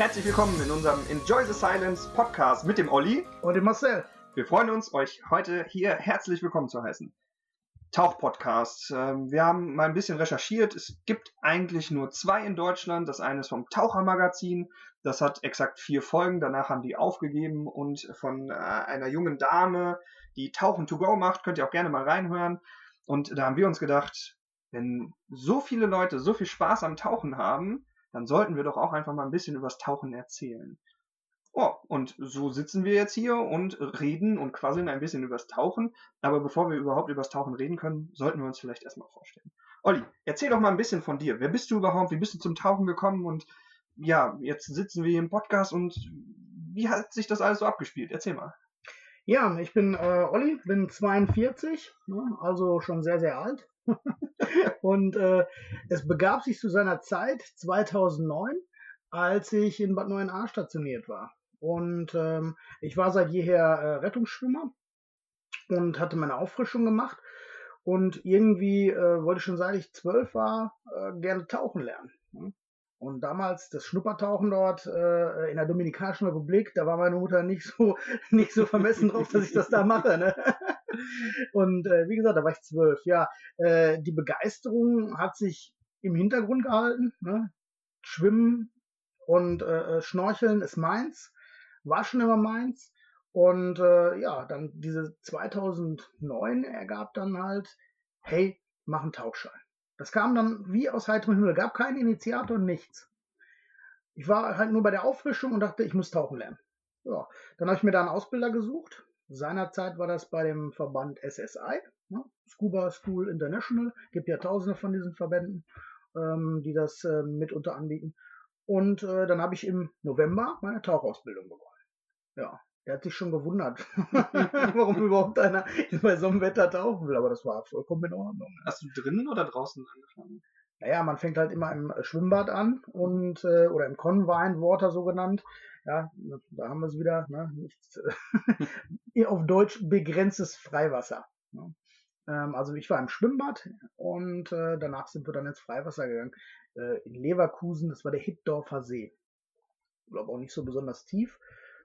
Herzlich willkommen in unserem Enjoy the Silence Podcast mit dem Olli und dem Marcel. Wir freuen uns, euch heute hier herzlich willkommen zu heißen. Tauchpodcast. Ähm, wir haben mal ein bisschen recherchiert. Es gibt eigentlich nur zwei in Deutschland. Das eine ist vom Tauchermagazin. Das hat exakt vier Folgen. Danach haben die aufgegeben und von äh, einer jungen Dame, die Tauchen to go macht. Könnt ihr auch gerne mal reinhören. Und da haben wir uns gedacht, wenn so viele Leute so viel Spaß am Tauchen haben, dann sollten wir doch auch einfach mal ein bisschen übers Tauchen erzählen. Oh, und so sitzen wir jetzt hier und reden und quasseln ein bisschen übers Tauchen. Aber bevor wir überhaupt übers Tauchen reden können, sollten wir uns vielleicht erstmal vorstellen. Olli, erzähl doch mal ein bisschen von dir. Wer bist du überhaupt? Wie bist du zum Tauchen gekommen? Und ja, jetzt sitzen wir hier im Podcast und wie hat sich das alles so abgespielt? Erzähl mal. Ja, ich bin äh, Olli, bin 42, ne, also schon sehr, sehr alt. und äh, es begab sich zu seiner Zeit 2009, als ich in Bad 9a stationiert war. Und ähm, ich war seit jeher äh, Rettungsschwimmer und hatte meine Auffrischung gemacht. Und irgendwie äh, wollte ich schon seit ich zwölf war äh, gerne tauchen lernen. Ne? Und damals das Schnuppertauchen dort äh, in der Dominikanischen Republik, da war meine Mutter nicht so nicht so vermessen drauf, dass ich das da mache. Ne? Und äh, wie gesagt, da war ich zwölf. Ja, äh, die Begeisterung hat sich im Hintergrund gehalten. Ne? Schwimmen und äh, äh Schnorcheln ist meins, war schon immer meins. Und äh, ja, dann diese 2009 ergab dann halt, hey, mach einen Tauchschein. Das kam dann wie aus heiterem Himmel, gab keinen Initiator, nichts. Ich war halt nur bei der Auffrischung und dachte, ich muss tauchen lernen. Ja, dann habe ich mir da einen Ausbilder gesucht. Seinerzeit war das bei dem Verband SSI, ne? Scuba School International. Gibt ja tausende von diesen Verbänden, ähm, die das äh, mitunter anbieten. Und äh, dann habe ich im November meine Tauchausbildung begonnen. Ja, der hat sich schon gewundert, warum überhaupt einer bei so einem Wetter tauchen will, aber das war vollkommen in Ordnung. Hast du drinnen oder draußen angefangen? Naja, man fängt halt immer im Schwimmbad an und äh, oder im Convine Water so genannt. Ja, da haben wir es wieder, ne? Nichts, äh, auf Deutsch begrenztes Freiwasser. Ne? Ähm, also ich war im Schwimmbad und äh, danach sind wir dann ins Freiwasser gegangen. Äh, in Leverkusen, das war der Hittdorfer See. Ich glaube auch nicht so besonders tief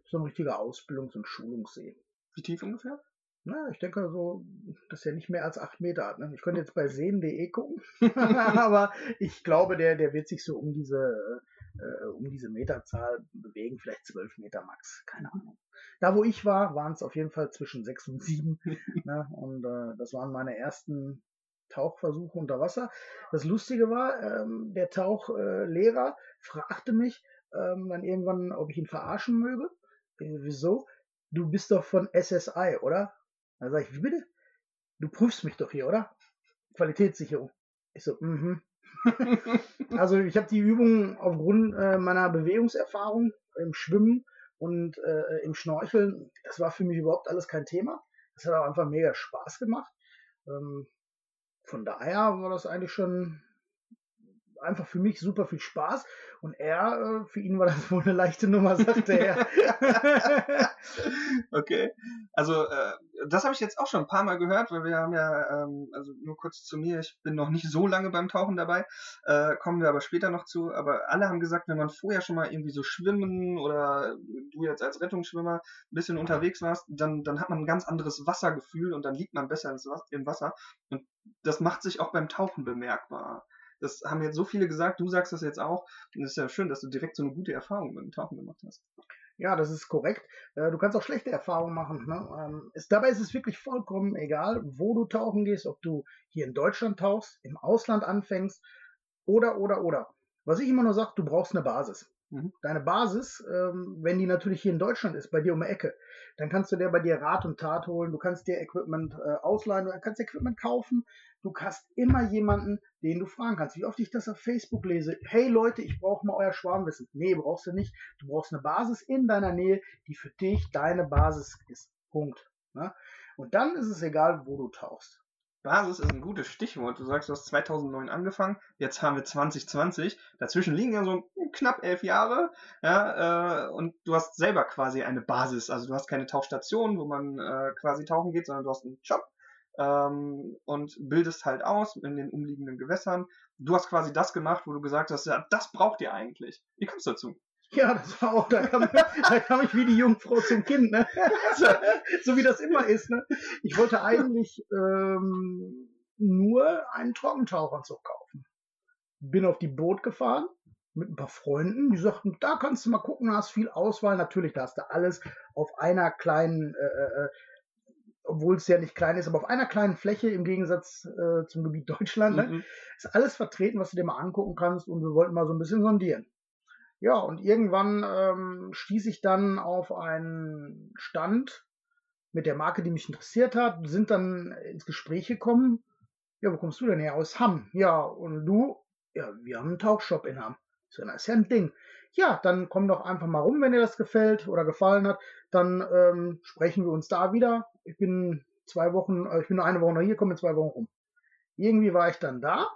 so ein richtiger Ausbildungs- und Schulungssee. Wie tief ungefähr? Na, ich denke so, dass er nicht mehr als acht Meter hat. Ne? Ich könnte jetzt bei seen.de gucken, aber ich glaube, der, der wird sich so um diese, äh, um diese Meterzahl bewegen, vielleicht zwölf Meter max, keine Ahnung. Da, wo ich war, waren es auf jeden Fall zwischen sechs und sieben. ne? Und äh, das waren meine ersten Tauchversuche unter Wasser. Das Lustige war, ähm, der Tauchlehrer fragte mich ähm, dann irgendwann, ob ich ihn verarschen möge. Äh, wieso? Du bist doch von SSI, oder? Dann sage ich, wie bitte? Du prüfst mich doch hier, oder? Qualitätssicherung. Ich so, mhm. also ich habe die Übung aufgrund äh, meiner Bewegungserfahrung im Schwimmen und äh, im Schnorcheln, das war für mich überhaupt alles kein Thema. Das hat auch einfach mega Spaß gemacht. Ähm, von daher war das eigentlich schon einfach für mich super viel Spaß. Und er, äh, für ihn war das wohl eine leichte Nummer, sagte er. okay. Also, äh, das habe ich jetzt auch schon ein paar Mal gehört, weil wir haben ja, ähm, also nur kurz zu mir, ich bin noch nicht so lange beim Tauchen dabei, äh, kommen wir aber später noch zu. Aber alle haben gesagt, wenn man vorher schon mal irgendwie so schwimmen oder du jetzt als Rettungsschwimmer ein bisschen unterwegs warst, dann, dann hat man ein ganz anderes Wassergefühl und dann liegt man besser im Wasser. Und das macht sich auch beim Tauchen bemerkbar. Das haben jetzt so viele gesagt, du sagst das jetzt auch. Und es ist ja schön, dass du direkt so eine gute Erfahrung mit dem Tauchen gemacht hast. Ja, das ist korrekt. Äh, du kannst auch schlechte Erfahrungen machen. Ne? Ähm, dabei ist es wirklich vollkommen egal, wo du tauchen gehst, ob du hier in Deutschland tauchst, im Ausland anfängst oder, oder, oder. Was ich immer nur sage, du brauchst eine Basis. Mhm. Deine Basis, ähm, wenn die natürlich hier in Deutschland ist, bei dir um die Ecke, dann kannst du dir bei dir Rat und Tat holen, du kannst dir Equipment äh, ausleihen, du kannst Equipment kaufen, du hast immer jemanden, den du fragen kannst. Wie oft ich das auf Facebook lese, hey Leute, ich brauche mal euer Schwarmwissen. Nee, brauchst du nicht. Du brauchst eine Basis in deiner Nähe, die für dich deine Basis ist. Punkt. Ne? Und dann ist es egal, wo du tauchst. Basis ist ein gutes Stichwort. Du sagst, du hast 2009 angefangen, jetzt haben wir 2020. Dazwischen liegen ja so knapp elf Jahre. Ja, äh, und du hast selber quasi eine Basis. Also du hast keine Tauchstation, wo man äh, quasi tauchen geht, sondern du hast einen Job ähm, und bildest halt aus in den umliegenden Gewässern. Du hast quasi das gemacht, wo du gesagt hast, ja, das braucht ihr eigentlich. Wie kommst du dazu? Ja, das war auch, da kam, da kam ich wie die Jungfrau zum Kind, ne? So, so wie das immer ist, ne? Ich wollte eigentlich ähm, nur einen Trockentaucheranzug kaufen. Bin auf die Boot gefahren mit ein paar Freunden, die sagten, da kannst du mal gucken, da hast viel Auswahl. Natürlich, da hast du alles auf einer kleinen, äh, äh, äh obwohl es ja nicht klein ist, aber auf einer kleinen Fläche im Gegensatz äh, zum Gebiet Deutschland, ne? Mhm. Ist alles vertreten, was du dir mal angucken kannst und wir wollten mal so ein bisschen sondieren. Ja, und irgendwann ähm, stieß ich dann auf einen Stand mit der Marke, die mich interessiert hat, sind dann ins Gespräch gekommen. Ja, wo kommst du denn her? Aus Hamm. Ja, und du? Ja, wir haben einen Tauchshop in Hamm. So, das ist ja ein Ding. Ja, dann komm doch einfach mal rum, wenn dir das gefällt oder gefallen hat. Dann ähm, sprechen wir uns da wieder. Ich bin zwei Wochen, äh, ich bin eine Woche noch hier, komme in zwei Wochen rum. Irgendwie war ich dann da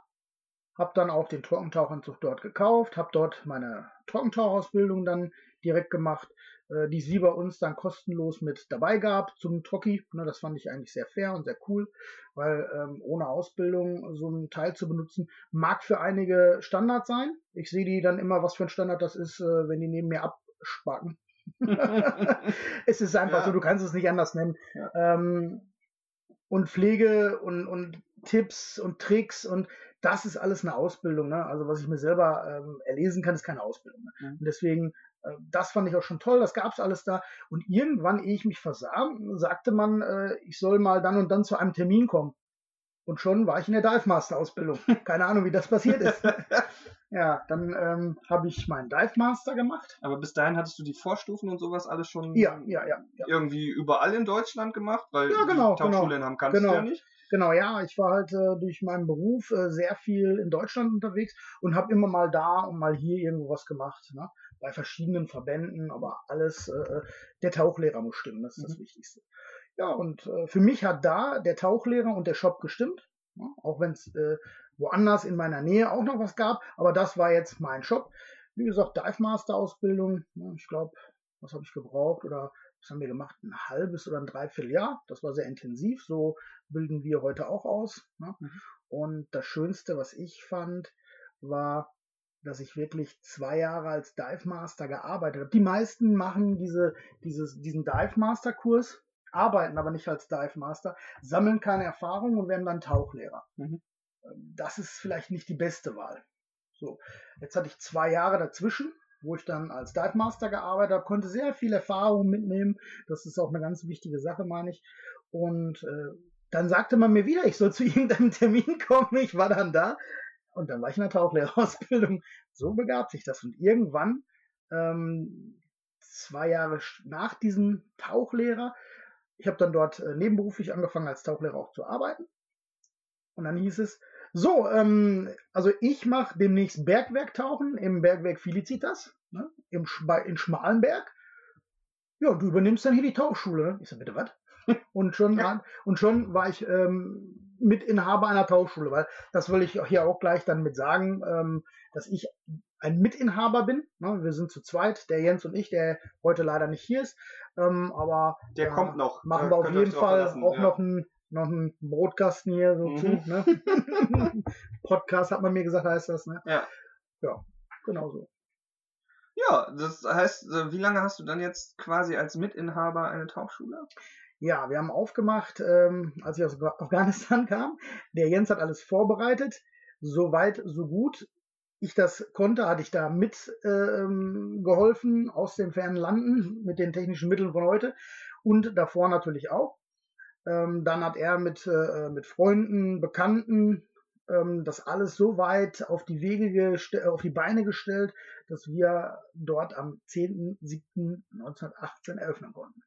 habe dann auch den Trockentauchanzug dort gekauft, habe dort meine Trockentauchausbildung dann direkt gemacht, äh, die sie bei uns dann kostenlos mit dabei gab zum Trocki. Ne, das fand ich eigentlich sehr fair und sehr cool, weil ähm, ohne Ausbildung so einen Teil zu benutzen, mag für einige Standard sein. Ich sehe die dann immer, was für ein Standard das ist, äh, wenn die neben mir abspacken. es ist einfach ja. so, du kannst es nicht anders nennen. Ja. Ähm, und Pflege und, und Tipps und Tricks und das ist alles eine Ausbildung. Ne? Also was ich mir selber ähm, erlesen kann, ist keine Ausbildung. Ne? Mhm. Und deswegen, äh, das fand ich auch schon toll, das gab es alles da. Und irgendwann, ehe ich mich versah, sagte man, äh, ich soll mal dann und dann zu einem Termin kommen. Und schon war ich in der Dive Master Ausbildung. Keine Ahnung, wie das passiert ist. ja, dann ähm, habe ich meinen Dive Master gemacht. Aber bis dahin hattest du die Vorstufen und sowas alles schon ja, ja, ja, ja. irgendwie überall in Deutschland gemacht, weil ja, genau, die Tauchschule genau, Hamm kannst genau. du ja nicht. Genau, ja, ich war halt äh, durch meinen Beruf äh, sehr viel in Deutschland unterwegs und habe immer mal da und mal hier irgendwo was gemacht, ne? bei verschiedenen Verbänden, aber alles, äh, äh, der Tauchlehrer muss stimmen, das ist mhm. das Wichtigste. Ja, und äh, für mich hat da der Tauchlehrer und der Shop gestimmt, ne? auch wenn es äh, woanders in meiner Nähe auch noch was gab, aber das war jetzt mein Shop. Wie gesagt, Dive Master Ausbildung, ne? ich glaube, was habe ich gebraucht oder was haben wir gemacht? Ein halbes oder ein Dreivierteljahr. Das war sehr intensiv. So bilden wir heute auch aus. Ne? Mhm. Und das Schönste, was ich fand, war, dass ich wirklich zwei Jahre als Dive Master gearbeitet habe. Die meisten machen diese, dieses, diesen Dive Master Kurs, arbeiten aber nicht als Dive Master, sammeln keine Erfahrung und werden dann Tauchlehrer. Mhm. Das ist vielleicht nicht die beste Wahl. So, jetzt hatte ich zwei Jahre dazwischen wo ich dann als Dive Master gearbeitet habe, konnte sehr viel Erfahrung mitnehmen. Das ist auch eine ganz wichtige Sache, meine ich. Und äh, dann sagte man mir wieder, ich soll zu irgendeinem Termin kommen. Ich war dann da und dann war ich in der Tauchlehrerausbildung. So begab sich das. Und irgendwann, ähm, zwei Jahre nach diesem Tauchlehrer, ich habe dann dort äh, nebenberuflich angefangen, als Tauchlehrer auch zu arbeiten. Und dann hieß es, so, ähm, also ich mache demnächst Bergwerktauchen im Bergwerk Felicitas, ne, im, in Schmalenberg. Ja, du übernimmst dann hier die Tauchschule. Ich sag, bitte was? Und schon, ja. und schon war ich ähm, Mitinhaber einer Tauchschule, weil das will ich hier auch gleich dann mit sagen, ähm, dass ich ein Mitinhaber bin. Ne? Wir sind zu zweit, der Jens und ich, der heute leider nicht hier ist. Ähm, aber der äh, kommt noch. Machen wir auf jeden Fall auch ja. noch ein noch einen Brotkasten hier so mhm. zu. Ne? Podcast hat man mir gesagt, heißt das. Ne? Ja. Ja, genau so. Ja, das heißt, äh, wie lange hast du dann jetzt quasi als Mitinhaber eine Tauchschule? Ja, wir haben aufgemacht, ähm, als ich aus Afghanistan kam. Der Jens hat alles vorbereitet. So weit, so gut. Ich das konnte, hatte ich da mit ähm, geholfen aus den fernen Landen mit den technischen Mitteln von heute und davor natürlich auch. Ähm, dann hat er mit, äh, mit Freunden, Bekannten ähm, das alles so weit auf die Wege auf die Beine gestellt, dass wir dort am 10.07.1918 eröffnen konnten.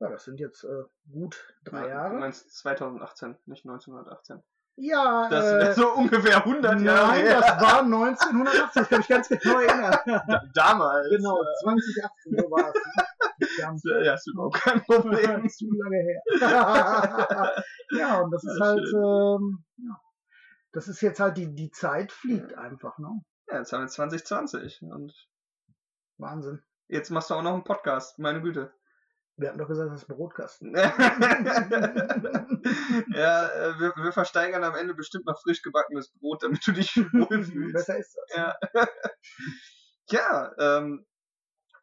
Ja, das sind jetzt äh, gut drei ja, Jahre. Du meinst 2018, nicht 1918. Ja, das äh, so ungefähr 100 Jahre. Nein, das war 1980, ich kann mich ganz genau erinnern. damals. Genau, 2018, so war es. Ja, ist überhaupt kein Problem. zu lange her. ja, und das ist ja, halt, ähm, ja, das ist jetzt halt die, die Zeit fliegt einfach, ne? Ja, jetzt haben wir 2020 und Wahnsinn. Jetzt machst du auch noch einen Podcast, meine Güte. Wir hatten doch gesagt, das ist Brotkasten. ja, äh, wir, wir, versteigern am Ende bestimmt noch frisch gebackenes Brot, damit du dich wohlfühlst. Besser ist das. Ja, ja ähm,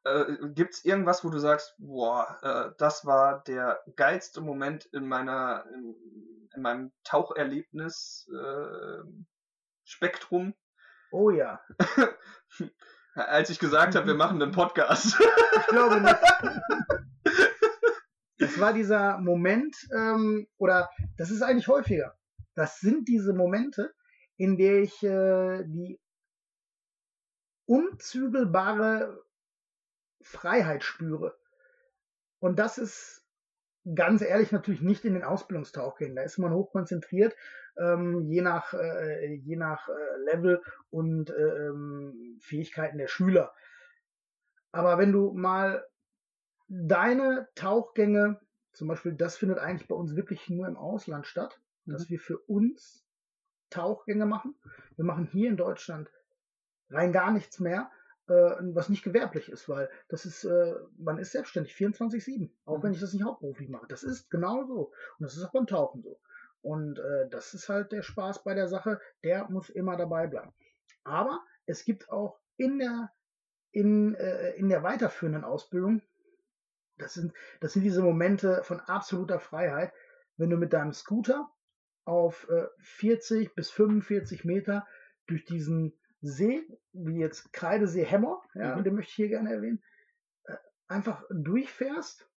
äh, gibt es irgendwas, wo du sagst, boah, äh, das war der geilste Moment in meiner, in, in meinem Taucherlebnis äh, Spektrum? Oh ja. Als ich gesagt habe, wir machen einen Podcast. ich glaube nicht. Das war dieser Moment, ähm, oder das ist eigentlich häufiger. Das sind diese Momente, in der ich äh, die unzügelbare Freiheit spüre. Und das ist ganz ehrlich natürlich nicht in den Ausbildungstauchgängen. Da ist man hochkonzentriert, ähm, je nach, äh, je nach äh, Level und äh, ähm, Fähigkeiten der Schüler. Aber wenn du mal deine Tauchgänge, zum Beispiel, das findet eigentlich bei uns wirklich nur im Ausland statt, mhm. dass wir für uns Tauchgänge machen. Wir machen hier in Deutschland rein gar nichts mehr, was nicht gewerblich ist, weil das ist, äh, man ist selbstständig 24-7, auch mhm. wenn ich das nicht hauptberuflich mache. Das ist genau so. Und das ist auch beim Tauchen so. Und äh, das ist halt der Spaß bei der Sache, der muss immer dabei bleiben. Aber es gibt auch in der, in, äh, in der weiterführenden Ausbildung das sind, das sind diese Momente von absoluter Freiheit, wenn du mit deinem Scooter auf äh, 40 bis 45 Meter durch diesen See, wie jetzt Kreidesee Hemmer, ja, mhm. den möchte ich hier gerne erwähnen, äh, einfach durchfährst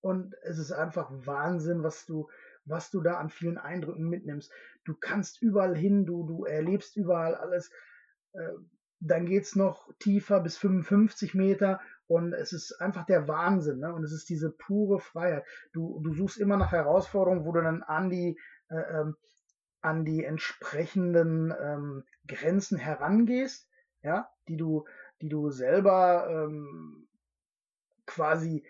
und es ist einfach Wahnsinn, was du, was du da an vielen Eindrücken mitnimmst. Du kannst überall hin, du, du erlebst überall alles. Äh, dann geht's noch tiefer bis 55 Meter und es ist einfach der Wahnsinn, ne? Und es ist diese pure Freiheit. Du, du suchst immer nach Herausforderungen, wo du dann an die, äh, ähm, an die entsprechenden ähm, Grenzen herangehst, ja, die du, die du selber ähm, quasi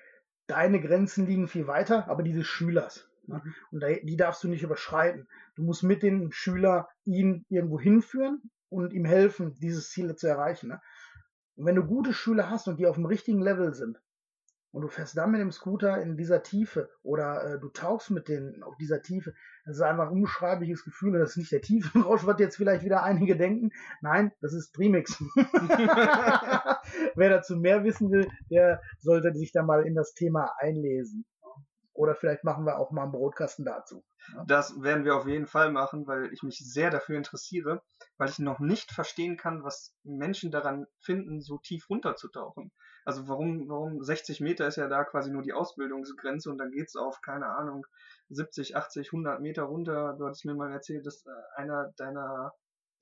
deine Grenzen liegen viel weiter, aber die des Schülers. Ne? Mhm. Und die darfst du nicht überschreiten. Du musst mit dem Schüler ihn irgendwo hinführen und ihm helfen, dieses Ziel zu erreichen. Ne? Und wenn du gute Schüler hast und die auf dem richtigen Level sind, und du fährst dann mit dem Scooter in dieser Tiefe oder äh, du tauchst mit denen auf dieser Tiefe, das ist einfach ein unbeschreibliches Gefühl. Das ist nicht der Tiefenrausch, was jetzt vielleicht wieder einige denken. Nein, das ist Dreamix. Wer dazu mehr wissen will, der sollte sich da mal in das Thema einlesen. Oder vielleicht machen wir auch mal einen Brotkasten dazu. Das werden wir auf jeden Fall machen, weil ich mich sehr dafür interessiere, weil ich noch nicht verstehen kann, was Menschen daran finden, so tief runterzutauchen. Also warum, warum 60 Meter ist ja da quasi nur die Ausbildungsgrenze und dann geht's auf, keine Ahnung, 70, 80, 100 Meter runter. Du hattest mir mal erzählt, dass äh, einer deiner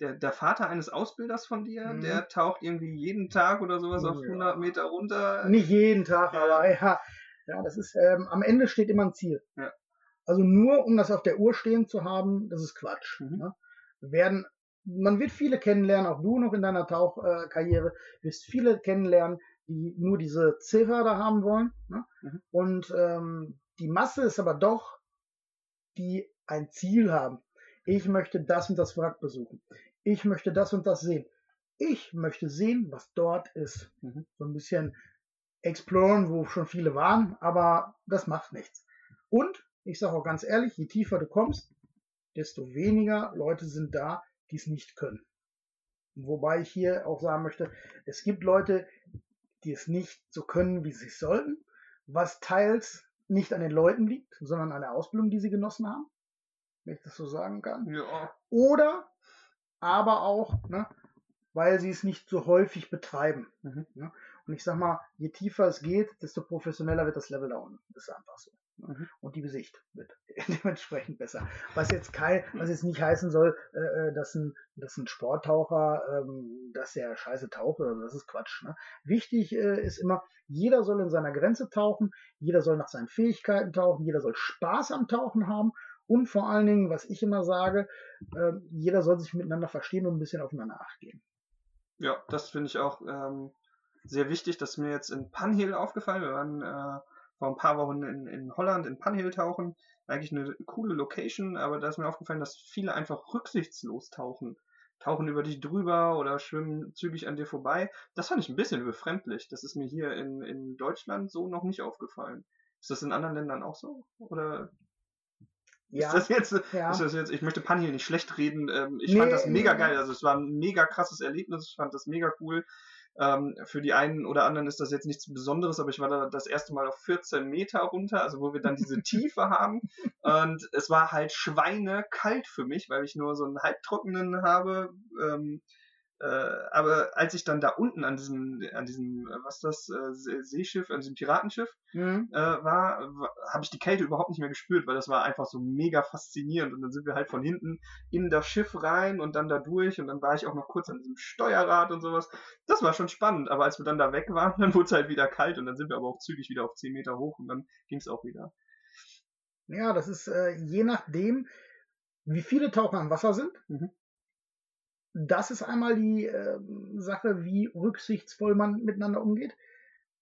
der, der Vater eines Ausbilders von dir, mhm. der taucht irgendwie jeden Tag oder sowas auf 100 Meter runter. Nicht jeden Tag, aber ja, ja, das ist, ähm, am Ende steht immer ein Ziel. Ja. Also nur, um das auf der Uhr stehen zu haben, das ist Quatsch. Mhm. Ne? Werden, man wird viele kennenlernen, auch du noch in deiner Tauchkarriere, äh, wirst viele kennenlernen, die nur diese Ziffer da haben wollen. Ne? Mhm. Und ähm, die Masse ist aber doch, die ein Ziel haben. Ich möchte das und das Wrack besuchen. Ich möchte das und das sehen. Ich möchte sehen, was dort ist. Mhm. So ein bisschen exploren, wo schon viele waren, aber das macht nichts. Und ich sage auch ganz ehrlich, je tiefer du kommst, desto weniger Leute sind da, die es nicht können. Wobei ich hier auch sagen möchte, es gibt Leute, die es nicht so können, wie sie es sollten, was teils nicht an den Leuten liegt, sondern an der Ausbildung, die sie genossen haben, wenn ich das so sagen kann. Ja. Oder aber auch, ne, weil sie es nicht so häufig betreiben. Mhm. Ne? Und ich sag mal, je tiefer es geht, desto professioneller wird das Level da unten. Das ist einfach so. Ne? Mhm. Und die Besicht wird dementsprechend besser. Was jetzt kein, was jetzt nicht heißen soll, äh, äh, dass, ein, dass ein Sporttaucher, ähm, dass der scheiße taucht oder so, das ist Quatsch. Ne? Wichtig äh, ist immer, jeder soll in seiner Grenze tauchen, jeder soll nach seinen Fähigkeiten tauchen, jeder soll Spaß am Tauchen haben und vor allen Dingen, was ich immer sage, äh, jeder soll sich miteinander verstehen und ein bisschen aufeinander acht geben. Ja, das finde ich auch ähm, sehr wichtig. Das ist mir jetzt in Panhill aufgefallen. Wir waren äh, vor ein paar Wochen in, in Holland in Panhill tauchen. Eigentlich eine coole Location, aber da ist mir aufgefallen, dass viele einfach rücksichtslos tauchen. Tauchen über dich drüber oder schwimmen zügig an dir vorbei. Das fand ich ein bisschen befremdlich. Das ist mir hier in, in Deutschland so noch nicht aufgefallen. Ist das in anderen Ländern auch so? Oder ja, ist das jetzt, ja. ist das jetzt, ich möchte Panhill nicht schlecht reden. Ähm, ich nee, fand das mega geil. Also es war ein mega krasses Erlebnis. Ich fand das mega cool. Ähm, für die einen oder anderen ist das jetzt nichts Besonderes, aber ich war da das erste Mal auf 14 Meter runter, also wo wir dann diese Tiefe haben. Und es war halt schweinekalt für mich, weil ich nur so einen halbtrockenen habe. Ähm, äh, aber als ich dann da unten an diesem, an diesem, äh, was das, äh, Seeschiff, an diesem Piratenschiff mhm. äh, war, war habe ich die Kälte überhaupt nicht mehr gespürt, weil das war einfach so mega faszinierend. Und dann sind wir halt von hinten in das Schiff rein und dann da durch und dann war ich auch noch kurz an diesem Steuerrad und sowas. Das war schon spannend, aber als wir dann da weg waren, dann wurde es halt wieder kalt und dann sind wir aber auch zügig wieder auf 10 Meter hoch und dann ging es auch wieder. Ja, das ist äh, je nachdem, wie viele Taucher am Wasser sind. Mhm das ist einmal die äh, Sache, wie rücksichtsvoll man miteinander umgeht.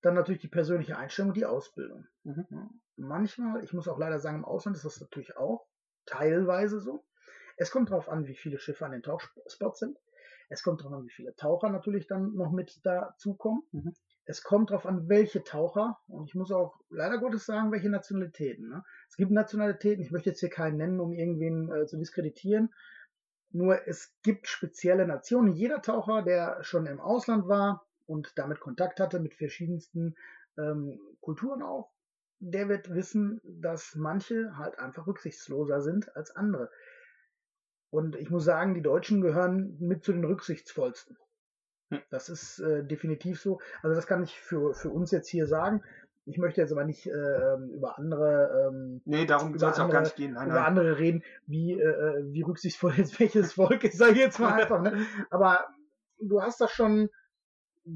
Dann natürlich die persönliche Einstellung und die Ausbildung. Mhm. Manchmal, ich muss auch leider sagen, im Ausland ist das natürlich auch teilweise so. Es kommt darauf an, wie viele Schiffe an den Tauchspots sind. Es kommt darauf an, wie viele Taucher natürlich dann noch mit dazukommen. Mhm. Es kommt darauf an, welche Taucher. Und ich muss auch leider Gottes sagen, welche Nationalitäten. Ne? Es gibt Nationalitäten, ich möchte jetzt hier keinen nennen, um irgendwen äh, zu diskreditieren. Nur es gibt spezielle Nationen. Jeder Taucher, der schon im Ausland war und damit Kontakt hatte mit verschiedensten ähm, Kulturen auch, der wird wissen, dass manche halt einfach rücksichtsloser sind als andere. Und ich muss sagen, die Deutschen gehören mit zu den rücksichtsvollsten. Hm. Das ist äh, definitiv so. Also das kann ich für, für uns jetzt hier sagen. Ich möchte jetzt aber nicht äh, über andere. Ähm, nee, darum soll es auch gar nicht gehen. Nein, über nein. andere reden, wie, äh, äh wie rücksichtsvoll jetzt welches Volk ist, sage ich jetzt mal einfach. Ne? Aber du hast das schon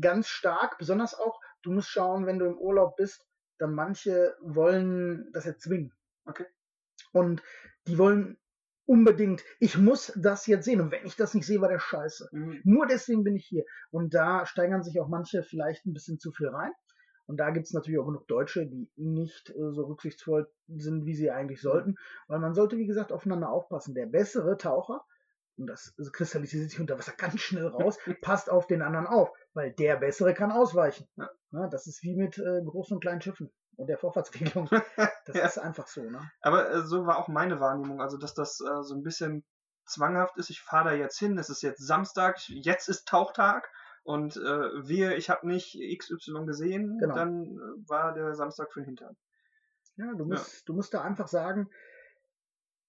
ganz stark, besonders auch, du musst schauen, wenn du im Urlaub bist, dann manche wollen das erzwingen. Okay. Und die wollen unbedingt, ich muss das jetzt sehen. Und wenn ich das nicht sehe, war der Scheiße. Mhm. Nur deswegen bin ich hier. Und da steigern sich auch manche vielleicht ein bisschen zu viel rein. Und da gibt es natürlich auch genug Deutsche, die nicht äh, so rücksichtsvoll sind, wie sie eigentlich sollten. Weil man sollte, wie gesagt, aufeinander aufpassen. Der bessere Taucher, und das kristallisiert sich unter Wasser ganz schnell raus, passt auf den anderen auf, weil der bessere kann ausweichen. Ja. Ja, das ist wie mit äh, großen und kleinen Schiffen und der Vorfahrtsregelung. Das ja. ist einfach so. Ne? Aber äh, so war auch meine Wahrnehmung, also dass das äh, so ein bisschen zwanghaft ist. Ich fahre da jetzt hin, es ist jetzt Samstag, jetzt ist Tauchtag und äh, wir, ich habe nicht XY gesehen, genau. dann äh, war der Samstag für den Hintern. Ja, du musst, ja. du musst da einfach sagen,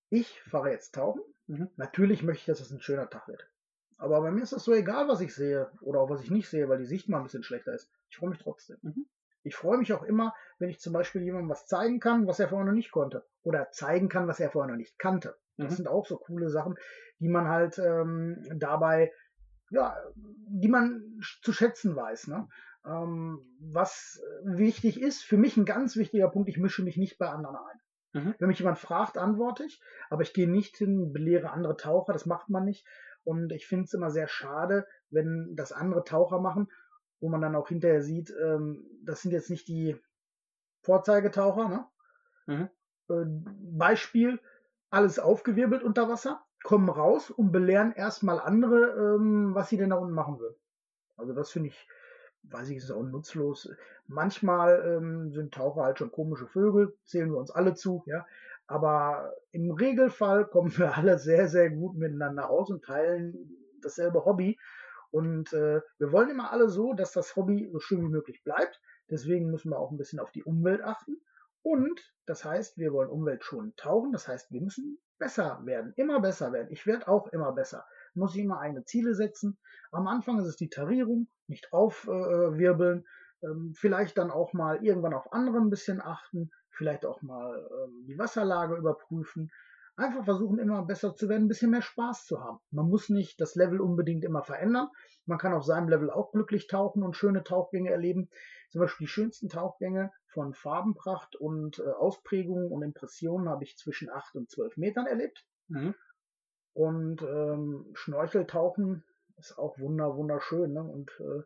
ich fahre jetzt tauchen. Mhm. Natürlich möchte ich, dass es ein schöner Tag wird. Aber bei mir ist das so egal, was ich sehe oder auch was ich nicht sehe, weil die Sicht mal ein bisschen schlechter ist. Ich freue mich trotzdem. Mhm. Ich freue mich auch immer, wenn ich zum Beispiel jemandem was zeigen kann, was er vorher noch nicht konnte. Oder zeigen kann, was er vorher noch nicht kannte. Das mhm. sind auch so coole Sachen, die man halt ähm, dabei ja, die man zu schätzen weiß. Ne? Ähm, was wichtig ist, für mich ein ganz wichtiger Punkt, ich mische mich nicht bei anderen ein. Mhm. Wenn mich jemand fragt, antworte ich, aber ich gehe nicht hin, belehre andere Taucher, das macht man nicht. Und ich finde es immer sehr schade, wenn das andere Taucher machen, wo man dann auch hinterher sieht, ähm, das sind jetzt nicht die Vorzeigetaucher. Ne? Mhm. Äh, Beispiel, alles aufgewirbelt unter Wasser kommen raus und belehren erstmal andere, ähm, was sie denn da unten machen würden. Also das finde ich, weiß ich, ist auch nutzlos. Manchmal ähm, sind Taucher halt schon komische Vögel, zählen wir uns alle zu, ja. Aber im Regelfall kommen wir alle sehr, sehr gut miteinander aus und teilen dasselbe Hobby. Und äh, wir wollen immer alle so, dass das Hobby so schön wie möglich bleibt. Deswegen müssen wir auch ein bisschen auf die Umwelt achten. Und das heißt, wir wollen umweltschonend tauchen. Das heißt, wir müssen besser werden, immer besser werden. Ich werde auch immer besser. Muss ich immer eigene Ziele setzen. Am Anfang ist es die Tarierung, nicht aufwirbeln. Äh, ähm, vielleicht dann auch mal irgendwann auf andere ein bisschen achten. vielleicht auch mal ähm, die Wasserlage überprüfen. Einfach versuchen, immer besser zu werden, ein bisschen mehr Spaß zu haben. Man muss nicht das Level unbedingt immer verändern. Man kann auf seinem Level auch glücklich tauchen und schöne Tauchgänge erleben. Zum Beispiel die schönsten Tauchgänge von Farbenpracht und äh, Ausprägungen und Impressionen habe ich zwischen 8 und 12 Metern erlebt. Mhm. Und ähm, Schnorcheltauchen ist auch wunder, wunderschön. Ne? Und äh,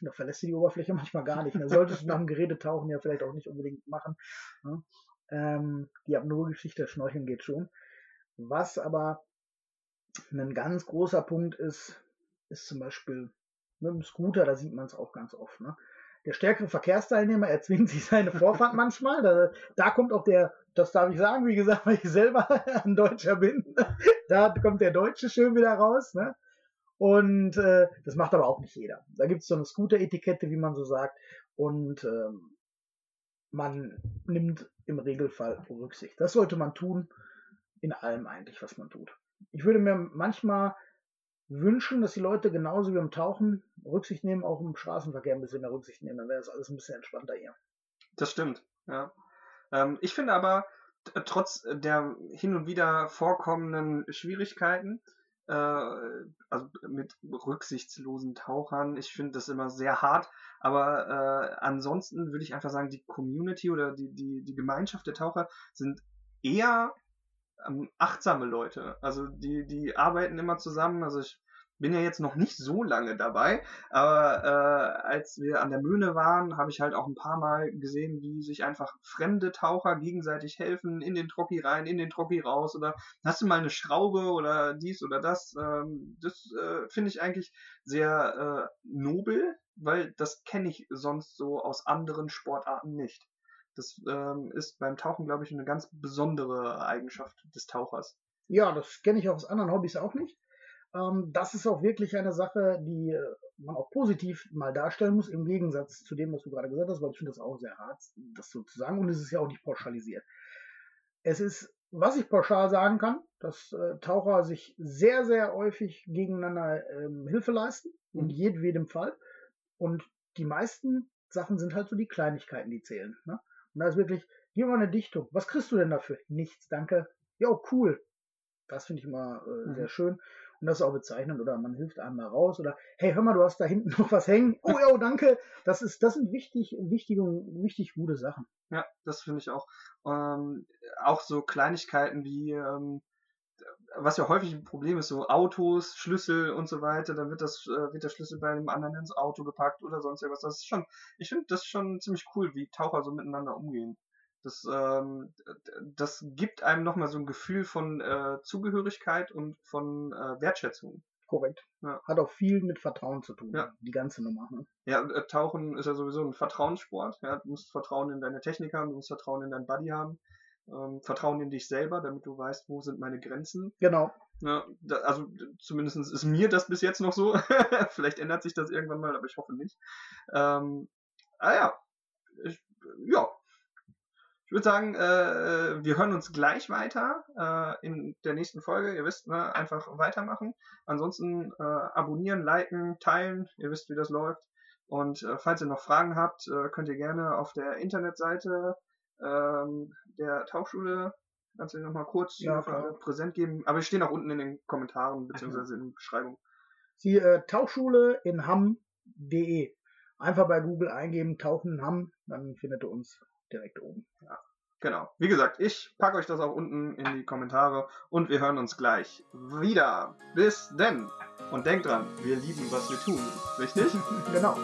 da verlässt du die Oberfläche manchmal gar nicht. Da solltest du nach dem Gerätetauchen ja vielleicht auch nicht unbedingt machen. Ne? Ähm, die Apnoe-Geschichte, Schnorcheln geht schon. Was aber ein ganz großer Punkt ist, ist zum Beispiel mit dem Scooter, da sieht man es auch ganz oft. Ne? Der stärkere Verkehrsteilnehmer erzwingt sich seine Vorfahrt manchmal. Da, da kommt auch der, das darf ich sagen, wie gesagt, weil ich selber ein Deutscher bin, da kommt der Deutsche schön wieder raus. Ne? Und äh, das macht aber auch nicht jeder. Da gibt es so eine Scooter-Etikette, wie man so sagt. Und ähm, man nimmt im Regelfall Rücksicht. Das sollte man tun in allem eigentlich, was man tut. Ich würde mir manchmal wünschen, dass die Leute genauso wie im Tauchen Rücksicht nehmen, auch im Straßenverkehr ein bisschen mehr Rücksicht nehmen. Dann wäre das alles ein bisschen entspannter hier. Das stimmt, ja. Ähm, ich finde aber, trotz der hin und wieder vorkommenden Schwierigkeiten, äh, also mit rücksichtslosen Tauchern, ich finde das immer sehr hart, aber äh, ansonsten würde ich einfach sagen, die Community oder die, die, die Gemeinschaft der Taucher sind eher ähm, achtsame Leute. Also die, die arbeiten immer zusammen. Also ich bin ja jetzt noch nicht so lange dabei, aber äh, als wir an der Möhne waren, habe ich halt auch ein paar Mal gesehen, wie sich einfach fremde Taucher gegenseitig helfen, in den Trocki rein, in den Trocki raus oder hast du mal eine Schraube oder dies oder das. Ähm, das äh, finde ich eigentlich sehr äh, nobel, weil das kenne ich sonst so aus anderen Sportarten nicht. Das ähm, ist beim Tauchen, glaube ich, eine ganz besondere Eigenschaft des Tauchers. Ja, das kenne ich aus anderen Hobbys auch nicht. Ähm, das ist auch wirklich eine Sache, die äh, man auch positiv mal darstellen muss, im Gegensatz zu dem, was du gerade gesagt hast, weil ich finde das auch sehr hart, das so zu sagen. Und es ist ja auch nicht pauschalisiert. Es ist, was ich pauschal sagen kann, dass äh, Taucher sich sehr, sehr häufig gegeneinander ähm, Hilfe leisten, in mhm. jedem Fall. Und die meisten Sachen sind halt so die Kleinigkeiten, die zählen. Ne? Und da ist wirklich, gib mal eine Dichtung. Was kriegst du denn dafür? Nichts, danke. Ja, cool. Das finde ich immer äh, mhm. sehr schön. Und das ist auch bezeichnend. Oder man hilft einem mal raus. Oder, hey, hör mal, du hast da hinten noch was hängen. Oh ja, danke. Das ist, das sind wichtig, wichtige, wichtig gute Sachen. Ja, das finde ich auch. Ähm, auch so Kleinigkeiten wie, ähm, was ja häufig ein Problem ist, so Autos, Schlüssel und so weiter, dann wird das, äh, wird der Schlüssel bei einem anderen ins Auto gepackt oder sonst irgendwas. Das ist schon, ich finde das schon ziemlich cool, wie Taucher so miteinander umgehen. Das, ähm, das gibt einem nochmal so ein Gefühl von äh, Zugehörigkeit und von äh, Wertschätzung. Korrekt. Ja. Hat auch viel mit Vertrauen zu tun, ja. die ganze Nummer. Ne? Ja, äh, Tauchen ist ja sowieso ein Vertrauenssport. Ja? Du musst Vertrauen in deine Technik haben, du musst Vertrauen in deinen Buddy haben ähm, Vertrauen in dich selber, damit du weißt, wo sind meine Grenzen. Genau. Ja, da, also zumindest ist mir das bis jetzt noch so. Vielleicht ändert sich das irgendwann mal, aber ich hoffe nicht. Ähm, ah ja, ich, ja. Ich würde sagen, äh, wir hören uns gleich weiter äh, in der nächsten Folge. Ihr wisst, ne, einfach weitermachen. Ansonsten äh, abonnieren, liken, teilen. Ihr wisst, wie das läuft. Und äh, falls ihr noch Fragen habt, äh, könnt ihr gerne auf der Internetseite ähm, der Tauchschule. Kannst du dir nochmal kurz ja, präsent geben? Aber wir stehen auch unten in den Kommentaren bzw. in der Beschreibung. Die äh, Tauchschule in Hamm.de. Einfach bei Google eingeben, Tauchen in Hamm, dann findet ihr uns direkt oben. Ja, genau. Wie gesagt, ich packe euch das auch unten in die Kommentare und wir hören uns gleich wieder. Bis denn. Und denkt dran, wir lieben, was wir tun. Richtig? genau.